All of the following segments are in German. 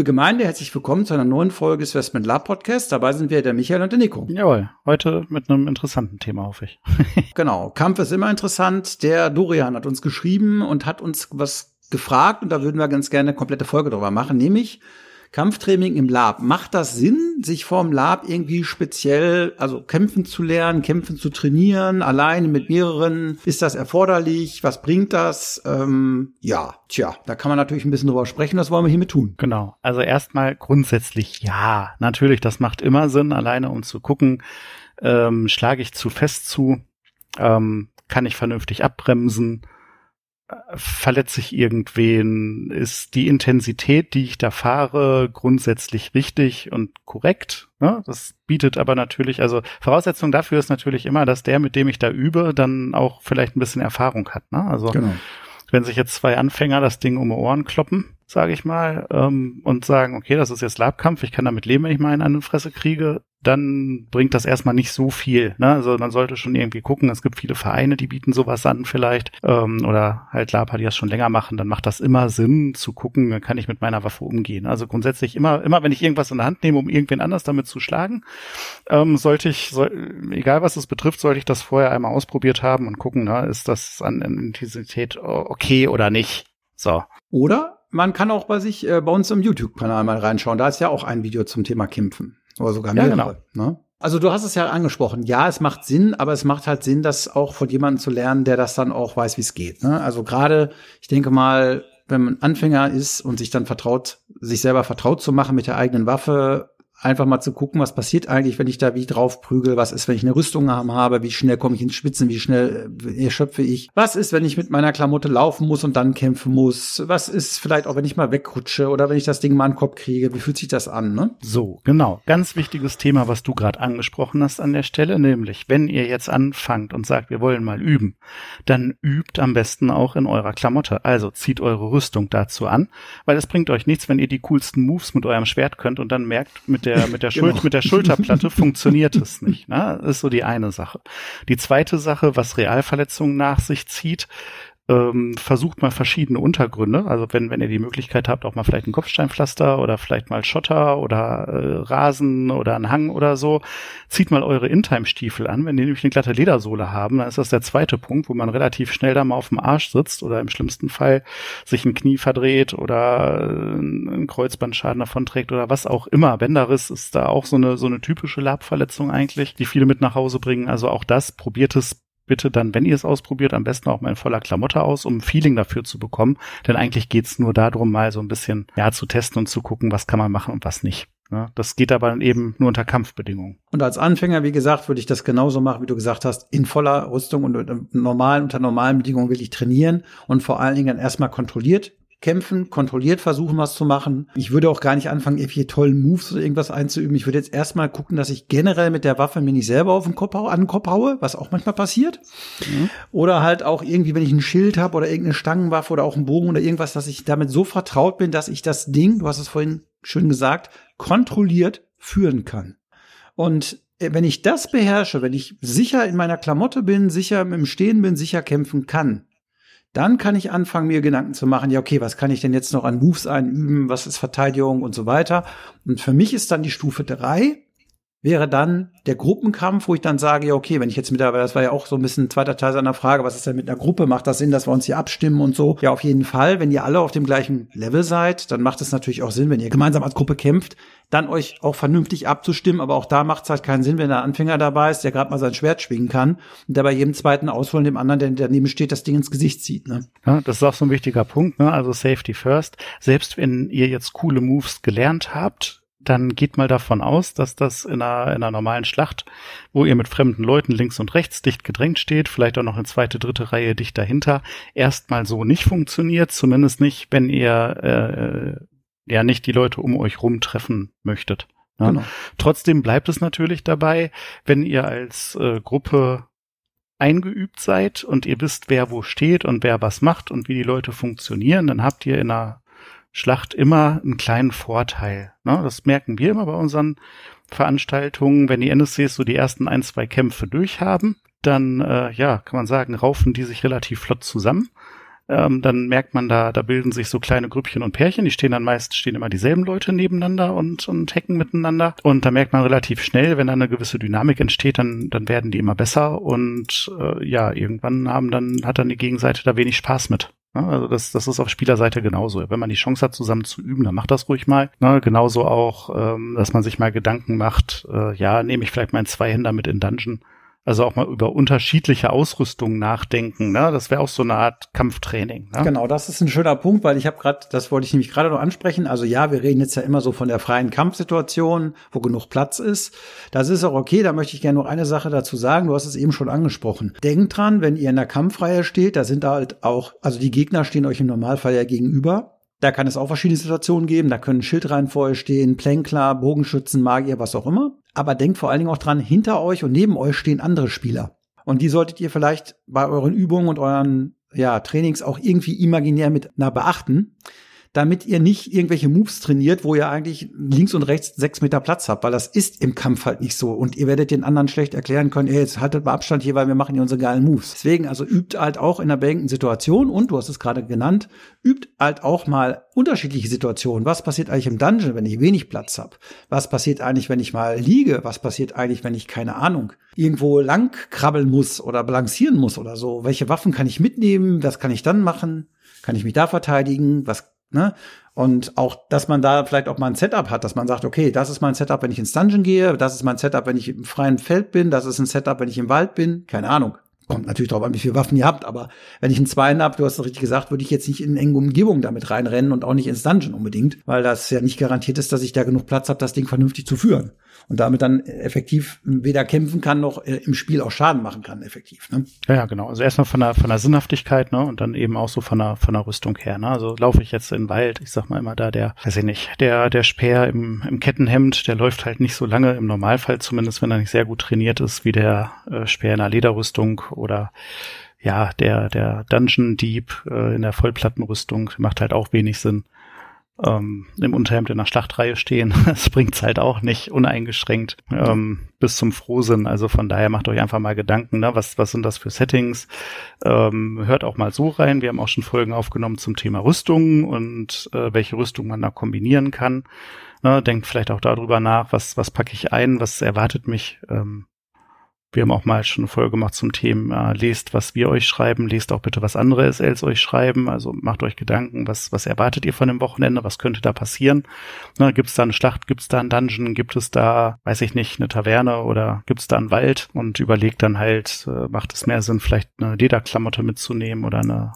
Liebe Gemeinde, herzlich willkommen zu einer neuen Folge des Westman Lab Podcast. Dabei sind wir der Michael und der Nico. Jawohl, heute mit einem interessanten Thema, hoffe ich. genau, Kampf ist immer interessant. Der Dorian hat uns geschrieben und hat uns was gefragt und da würden wir ganz gerne eine komplette Folge drüber machen, nämlich Kampftraining im Lab. Macht das Sinn, sich vorm Lab irgendwie speziell, also kämpfen zu lernen, kämpfen zu trainieren, alleine mit mehreren? Ist das erforderlich? Was bringt das? Ähm, ja, tja, da kann man natürlich ein bisschen drüber sprechen. Das wollen wir hiermit tun. Genau. Also erstmal grundsätzlich ja. Natürlich, das macht immer Sinn, alleine um zu gucken, ähm, schlage ich zu fest zu, ähm, kann ich vernünftig abbremsen, verletze ich irgendwen? Ist die Intensität, die ich da fahre, grundsätzlich richtig und korrekt? Ne? Das bietet aber natürlich, also Voraussetzung dafür ist natürlich immer, dass der, mit dem ich da übe, dann auch vielleicht ein bisschen Erfahrung hat. Ne? Also genau. wenn sich jetzt zwei Anfänger das Ding um die Ohren kloppen, sage ich mal, ähm, und sagen, okay, das ist jetzt Labkampf, ich kann damit leben, wenn ich mal einen an die Fresse kriege, dann bringt das erstmal nicht so viel. Ne? Also man sollte schon irgendwie gucken, es gibt viele Vereine, die bieten sowas an vielleicht, ähm, oder halt Laper, die das schon länger machen, dann macht das immer Sinn zu gucken, kann ich mit meiner Waffe umgehen. Also grundsätzlich immer, immer wenn ich irgendwas in der Hand nehme, um irgendwen anders damit zu schlagen, ähm, sollte ich, soll, egal was es betrifft, sollte ich das vorher einmal ausprobiert haben und gucken, ne, ist das an Intensität okay oder nicht. So. Oder man kann auch bei sich äh, bei uns im YouTube-Kanal mal reinschauen. Da ist ja auch ein Video zum Thema Kämpfen. Oder sogar mehrere. Ja, genau. ne? Also du hast es ja angesprochen. Ja, es macht Sinn, aber es macht halt Sinn, das auch von jemandem zu lernen, der das dann auch weiß, wie es geht. Ne? Also gerade, ich denke mal, wenn man Anfänger ist und sich dann vertraut, sich selber vertraut zu machen mit der eigenen Waffe, einfach mal zu gucken, was passiert eigentlich, wenn ich da wie drauf prügel, was ist, wenn ich eine Rüstung habe, wie schnell komme ich ins Spitzen, wie schnell äh, erschöpfe ich, was ist, wenn ich mit meiner Klamotte laufen muss und dann kämpfen muss, was ist vielleicht auch, wenn ich mal wegrutsche oder wenn ich das Ding mal an den Kopf kriege, wie fühlt sich das an, ne? So, genau, ganz wichtiges Thema, was du gerade angesprochen hast an der Stelle, nämlich, wenn ihr jetzt anfangt und sagt, wir wollen mal üben, dann übt am besten auch in eurer Klamotte, also zieht eure Rüstung dazu an, weil es bringt euch nichts, wenn ihr die coolsten Moves mit eurem Schwert könnt und dann merkt mit der der, mit der, Schul genau. mit der Schulterplatte funktioniert es nicht. Ne? Das ist so die eine Sache. Die zweite Sache, was Realverletzungen nach sich zieht, ähm, versucht mal verschiedene Untergründe. Also wenn, wenn ihr die Möglichkeit habt, auch mal vielleicht ein Kopfsteinpflaster oder vielleicht mal Schotter oder äh, Rasen oder einen Hang oder so, zieht mal eure In-Time-Stiefel an. Wenn die nämlich eine glatte Ledersohle haben, dann ist das der zweite Punkt, wo man relativ schnell da mal auf dem Arsch sitzt oder im schlimmsten Fall sich ein Knie verdreht oder äh, einen Kreuzbandschaden davon trägt oder was auch immer. Bänderriss ist da auch so eine, so eine typische Labverletzung eigentlich, die viele mit nach Hause bringen. Also auch das, probiert es bitte dann, wenn ihr es ausprobiert, am besten auch mal in voller Klamotte aus, um ein Feeling dafür zu bekommen. Denn eigentlich geht's nur darum, mal so ein bisschen ja zu testen und zu gucken, was kann man machen und was nicht. Ja, das geht aber dann eben nur unter Kampfbedingungen. Und als Anfänger, wie gesagt, würde ich das genauso machen, wie du gesagt hast, in voller Rüstung und normalen, unter normalen Bedingungen will ich trainieren und vor allen Dingen dann erstmal kontrolliert kämpfen, kontrolliert versuchen, was zu machen. Ich würde auch gar nicht anfangen, irgendwelche tollen Moves oder irgendwas einzuüben. Ich würde jetzt erstmal gucken, dass ich generell mit der Waffe mir nicht selber auf den Kopf haue, an den Kopf haue, was auch manchmal passiert. Mhm. Oder halt auch irgendwie, wenn ich ein Schild habe oder irgendeine Stangenwaffe oder auch einen Bogen oder irgendwas, dass ich damit so vertraut bin, dass ich das Ding, du hast es vorhin schön gesagt, kontrolliert führen kann. Und äh, wenn ich das beherrsche, wenn ich sicher in meiner Klamotte bin, sicher im Stehen bin, sicher kämpfen kann, dann kann ich anfangen, mir Gedanken zu machen, ja, okay, was kann ich denn jetzt noch an Moves einüben, was ist Verteidigung und so weiter. Und für mich ist dann die Stufe drei wäre dann der Gruppenkampf, wo ich dann sage, ja, okay, wenn ich jetzt mit der, das war ja auch so ein bisschen ein zweiter Teil seiner Frage, was ist denn mit einer Gruppe? Macht das Sinn, dass wir uns hier abstimmen und so? Ja, auf jeden Fall. Wenn ihr alle auf dem gleichen Level seid, dann macht es natürlich auch Sinn, wenn ihr gemeinsam als Gruppe kämpft, dann euch auch vernünftig abzustimmen. Aber auch da macht es halt keinen Sinn, wenn der Anfänger dabei ist, der gerade mal sein Schwert schwingen kann und der bei jedem zweiten Ausholen dem anderen, der daneben steht, das Ding ins Gesicht zieht. Ne? Ja, das ist auch so ein wichtiger Punkt. Ne? Also Safety first. Selbst wenn ihr jetzt coole Moves gelernt habt, dann geht mal davon aus, dass das in einer, in einer normalen Schlacht, wo ihr mit fremden Leuten links und rechts dicht gedrängt steht, vielleicht auch noch eine zweite, dritte Reihe dicht dahinter, erstmal so nicht funktioniert, zumindest nicht, wenn ihr äh, ja nicht die Leute um euch rum treffen möchtet. Ja? Genau. Trotzdem bleibt es natürlich dabei, wenn ihr als äh, Gruppe eingeübt seid und ihr wisst, wer wo steht und wer was macht und wie die Leute funktionieren, dann habt ihr in einer Schlacht immer einen kleinen Vorteil. Ne? Das merken wir immer bei unseren Veranstaltungen, wenn die NSCs so die ersten ein, zwei Kämpfe durchhaben, dann äh, ja, kann man sagen, raufen die sich relativ flott zusammen. Ähm, dann merkt man da, da bilden sich so kleine Grüppchen und Pärchen, die stehen dann meist, stehen immer dieselben Leute nebeneinander und, und hacken miteinander. Und da merkt man relativ schnell, wenn da eine gewisse Dynamik entsteht, dann, dann werden die immer besser und äh, ja, irgendwann haben dann, hat dann die Gegenseite da wenig Spaß mit. Ja, also das, das ist auf Spielerseite genauso. Wenn man die Chance hat, zusammen zu üben, dann macht das ruhig mal. Ne, genauso auch, ähm, dass man sich mal Gedanken macht, äh, ja, nehme ich vielleicht meinen Zweihänder mit in Dungeon also auch mal über unterschiedliche Ausrüstungen nachdenken. Ne? Das wäre auch so eine Art Kampftraining. Ne? Genau, das ist ein schöner Punkt, weil ich habe gerade, das wollte ich nämlich gerade noch ansprechen. Also ja, wir reden jetzt ja immer so von der freien Kampfsituation, wo genug Platz ist. Das ist auch okay. Da möchte ich gerne noch eine Sache dazu sagen. Du hast es eben schon angesprochen. Denkt dran, wenn ihr in der Kampfreihe steht, da sind halt auch, also die Gegner stehen euch im Normalfall ja gegenüber. Da kann es auch verschiedene Situationen geben. Da können Schildreihen vor euch stehen, Plänkler, Bogenschützen, Magier, was auch immer. Aber denkt vor allen Dingen auch dran, hinter euch und neben euch stehen andere Spieler. Und die solltet ihr vielleicht bei euren Übungen und euren ja, Trainings auch irgendwie imaginär mit na, beachten damit ihr nicht irgendwelche Moves trainiert, wo ihr eigentlich links und rechts sechs Meter Platz habt, weil das ist im Kampf halt nicht so. Und ihr werdet den anderen schlecht erklären können, ey, jetzt haltet mal Abstand hier, weil wir machen hier unsere geilen Moves. Deswegen, also übt halt auch in der beengten Situation und du hast es gerade genannt, übt halt auch mal unterschiedliche Situationen. Was passiert eigentlich im Dungeon, wenn ich wenig Platz habe? Was passiert eigentlich, wenn ich mal liege? Was passiert eigentlich, wenn ich, keine Ahnung, irgendwo lang krabbeln muss oder balancieren muss oder so? Welche Waffen kann ich mitnehmen? Was kann ich dann machen? Kann ich mich da verteidigen? Was Ne? Und auch, dass man da vielleicht auch mal ein Setup hat, dass man sagt, okay, das ist mein Setup, wenn ich ins Dungeon gehe, das ist mein Setup, wenn ich im freien Feld bin, das ist ein Setup, wenn ich im Wald bin, keine Ahnung. Kommt natürlich darauf an, wie viele Waffen ihr habt, aber wenn ich einen Zweien habe, du hast es richtig gesagt, würde ich jetzt nicht in enge Umgebung damit reinrennen und auch nicht ins Dungeon unbedingt, weil das ja nicht garantiert ist, dass ich da genug Platz habe, das Ding vernünftig zu führen und damit dann effektiv weder kämpfen kann noch äh, im Spiel auch Schaden machen kann, effektiv. Ne? Ja, ja, genau. Also erstmal von der, von der Sinnhaftigkeit, ne, und dann eben auch so von der, von der Rüstung her, ne. Also laufe ich jetzt in den Wald, ich sag mal immer da, der, weiß ich nicht, der, der Speer im, im Kettenhemd, der läuft halt nicht so lange, im Normalfall zumindest, wenn er nicht sehr gut trainiert ist, wie der äh, Speer in einer Lederrüstung oder ja, der, der Dungeon Dieb äh, in der Vollplattenrüstung macht halt auch wenig Sinn ähm, im Unterhemd in der Schlachtreihe stehen. Das bringt's halt auch nicht uneingeschränkt ähm, bis zum Frohsinn. Also von daher macht euch einfach mal Gedanken, ne? was, was sind das für Settings? Ähm, hört auch mal so rein. Wir haben auch schon Folgen aufgenommen zum Thema Rüstungen und äh, welche Rüstung man da kombinieren kann. Ne? Denkt vielleicht auch darüber nach, was, was packe ich ein, was erwartet mich. Ähm, wir haben auch mal schon eine Folge gemacht zum Thema, lest, was wir euch schreiben, lest auch bitte, was andere SLs euch schreiben. Also macht euch Gedanken, was, was erwartet ihr von dem Wochenende, was könnte da passieren? Ne, gibt es da eine Schlacht, gibt es da einen Dungeon, gibt es da, weiß ich nicht, eine Taverne oder gibt es da einen Wald? Und überlegt dann halt, äh, macht es mehr Sinn, vielleicht eine Lederklamotte mitzunehmen oder eine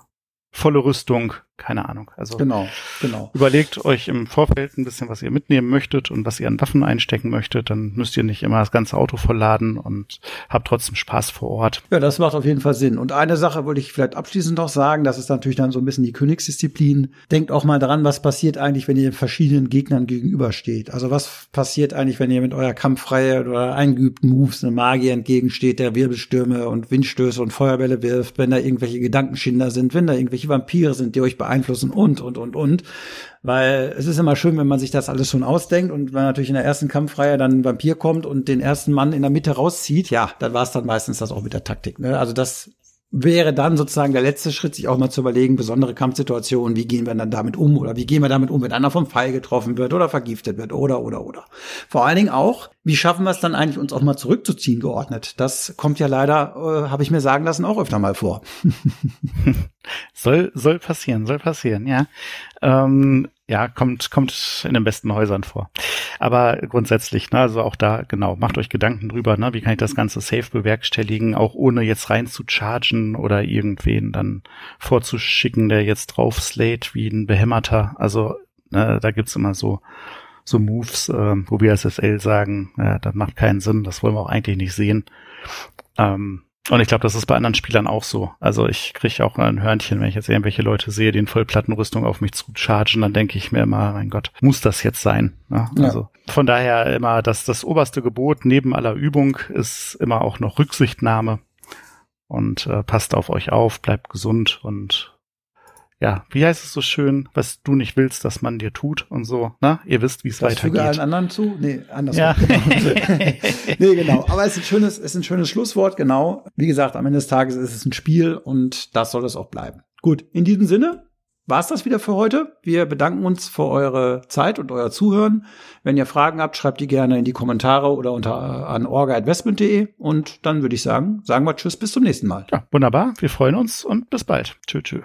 volle Rüstung, keine Ahnung. Also genau, genau. überlegt euch im Vorfeld ein bisschen, was ihr mitnehmen möchtet und was ihr an Waffen einstecken möchtet. Dann müsst ihr nicht immer das ganze Auto vollladen und habt trotzdem Spaß vor Ort. Ja, das macht auf jeden Fall Sinn. Und eine Sache wollte ich vielleicht abschließend noch sagen, das ist natürlich dann so ein bisschen die Königsdisziplin. Denkt auch mal dran, was passiert eigentlich, wenn ihr verschiedenen Gegnern gegenübersteht. Also was passiert eigentlich, wenn ihr mit eurer Kampfreihe oder eingeübten Moves einem Magier entgegensteht, der Wirbelstürme und Windstöße und Feuerbälle wirft, wenn da irgendwelche Gedankenschinder sind, wenn da irgendwelche Vampire sind, die euch beeinflussen und, und, und, und. Weil es ist immer schön, wenn man sich das alles schon ausdenkt und wenn natürlich in der ersten Kampfreihe dann ein Vampir kommt und den ersten Mann in der Mitte rauszieht, ja, dann war es dann meistens das auch mit der Taktik. Ne? Also das wäre dann sozusagen der letzte Schritt, sich auch mal zu überlegen, besondere Kampfsituationen, wie gehen wir dann damit um oder wie gehen wir damit um, wenn einer vom Pfeil getroffen wird oder vergiftet wird oder oder oder. Vor allen Dingen auch, wie schaffen wir es dann eigentlich, uns auch mal zurückzuziehen geordnet? Das kommt ja leider, äh, habe ich mir sagen lassen, auch öfter mal vor. soll soll passieren, soll passieren, ja. Ähm, ja, kommt, kommt in den besten Häusern vor. Aber grundsätzlich, ne, also auch da, genau, macht euch Gedanken drüber, ne, wie kann ich das Ganze safe bewerkstelligen, auch ohne jetzt rein zu chargen oder irgendwen dann vorzuschicken, der jetzt drauf slate wie ein Behämmerter. Also, ne, da gibt's immer so, so Moves, äh, wo wir als SL sagen, ja, das macht keinen Sinn, das wollen wir auch eigentlich nicht sehen. Ähm, Und ich glaube, das ist bei anderen Spielern auch so. Also ich kriege auch ein Hörnchen, wenn ich jetzt irgendwelche Leute sehe, die in Vollplattenrüstung auf mich zu chargen, dann denke ich mir immer, mein Gott, muss das jetzt sein? Ja, also ja. von daher immer, dass das oberste Gebot neben aller Übung ist immer auch noch Rücksichtnahme und äh, passt auf euch auf, bleibt gesund und ja, wie heißt es so schön, was du nicht willst, dass man dir tut und so, ne? Ihr wisst, wie es weitergeht. Füge allen anderen zu? Nee, andersrum. Ja. nee, genau. Aber es ist ein schönes, es ist ein schönes Schlusswort, genau. Wie gesagt, am Ende des Tages ist es ein Spiel und das soll es auch bleiben. Gut, in diesem Sinne war es das wieder für heute. Wir bedanken uns für eure Zeit und euer Zuhören. Wenn ihr Fragen habt, schreibt die gerne in die Kommentare oder unter an orga.investment.de und dann würde ich sagen, sagen wir Tschüss, bis zum nächsten Mal. Ja, wunderbar. Wir freuen uns und bis bald. Tschüss, tschüss.